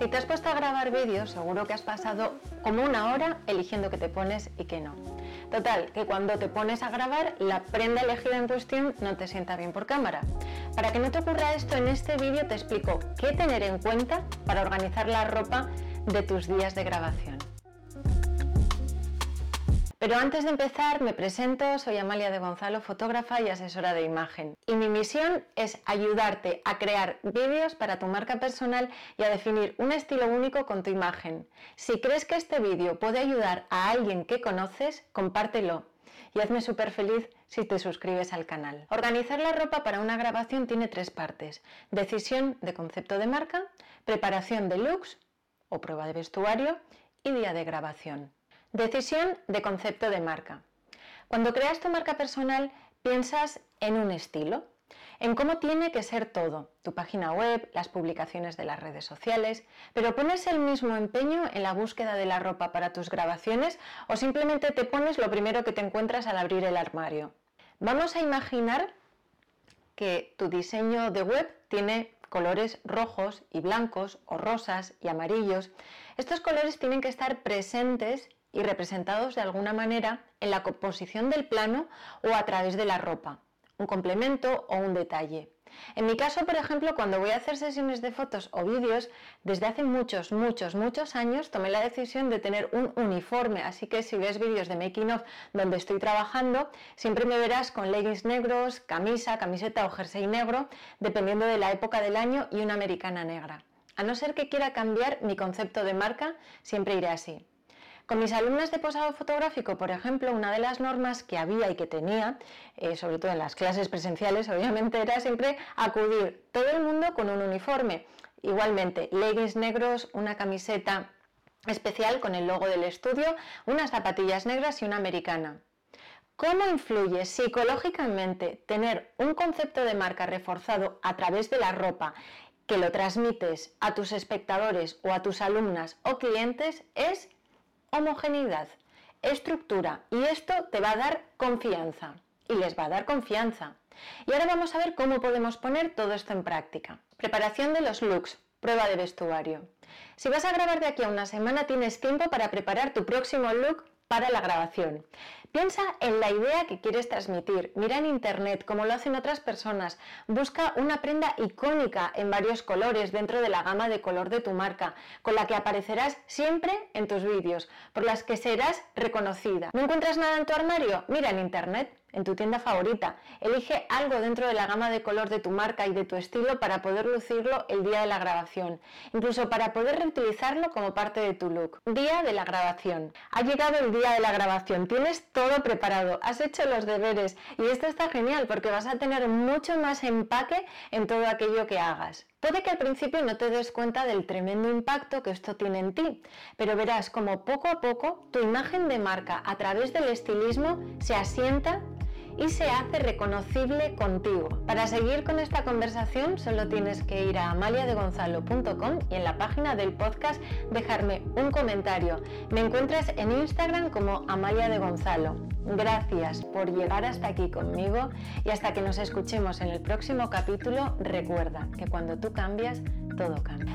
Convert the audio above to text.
Si te has puesto a grabar vídeos, seguro que has pasado como una hora eligiendo qué te pones y qué no. Total, que cuando te pones a grabar, la prenda elegida en cuestión no te sienta bien por cámara. Para que no te ocurra esto, en este vídeo te explico qué tener en cuenta para organizar la ropa de tus días de grabación. Pero antes de empezar, me presento, soy Amalia de Gonzalo, fotógrafa y asesora de imagen. Y mi misión es ayudarte a crear vídeos para tu marca personal y a definir un estilo único con tu imagen. Si crees que este vídeo puede ayudar a alguien que conoces, compártelo y hazme súper feliz si te suscribes al canal. Organizar la ropa para una grabación tiene tres partes. Decisión de concepto de marca, preparación de looks o prueba de vestuario y día de grabación. Decisión de concepto de marca. Cuando creas tu marca personal, piensas en un estilo, en cómo tiene que ser todo, tu página web, las publicaciones de las redes sociales, pero pones el mismo empeño en la búsqueda de la ropa para tus grabaciones o simplemente te pones lo primero que te encuentras al abrir el armario. Vamos a imaginar que tu diseño de web tiene colores rojos y blancos o rosas y amarillos. Estos colores tienen que estar presentes y representados de alguna manera en la composición del plano o a través de la ropa, un complemento o un detalle. En mi caso, por ejemplo, cuando voy a hacer sesiones de fotos o vídeos, desde hace muchos, muchos, muchos años tomé la decisión de tener un uniforme, así que si ves vídeos de making of donde estoy trabajando, siempre me verás con leggings negros, camisa, camiseta o jersey negro, dependiendo de la época del año y una americana negra. A no ser que quiera cambiar mi concepto de marca, siempre iré así. Con mis alumnas de posado fotográfico, por ejemplo, una de las normas que había y que tenía, eh, sobre todo en las clases presenciales, obviamente, era siempre acudir todo el mundo con un uniforme. Igualmente, leggings negros, una camiseta especial con el logo del estudio, unas zapatillas negras y una americana. ¿Cómo influye psicológicamente tener un concepto de marca reforzado a través de la ropa que lo transmites a tus espectadores o a tus alumnas o clientes? Es homogeneidad, estructura y esto te va a dar confianza y les va a dar confianza. Y ahora vamos a ver cómo podemos poner todo esto en práctica. Preparación de los looks, prueba de vestuario. Si vas a grabar de aquí a una semana tienes tiempo para preparar tu próximo look para la grabación. Piensa en la idea que quieres transmitir, mira en internet como lo hacen otras personas, busca una prenda icónica en varios colores dentro de la gama de color de tu marca, con la que aparecerás siempre en tus vídeos, por las que serás reconocida. ¿No encuentras nada en tu armario? Mira en internet en tu tienda favorita. Elige algo dentro de la gama de color de tu marca y de tu estilo para poder lucirlo el día de la grabación, incluso para poder reutilizarlo como parte de tu look. Día de la grabación. Ha llegado el día de la grabación, tienes todo preparado, has hecho los deberes y esto está genial porque vas a tener mucho más empaque en todo aquello que hagas. Puede que al principio no te des cuenta del tremendo impacto que esto tiene en ti, pero verás como poco a poco tu imagen de marca a través del estilismo se asienta y se hace reconocible contigo. Para seguir con esta conversación solo tienes que ir a amaliadegonzalo.com y en la página del podcast dejarme un comentario. Me encuentras en Instagram como Amalia de Gonzalo. Gracias por llegar hasta aquí conmigo y hasta que nos escuchemos en el próximo capítulo, recuerda que cuando tú cambias, todo cambia.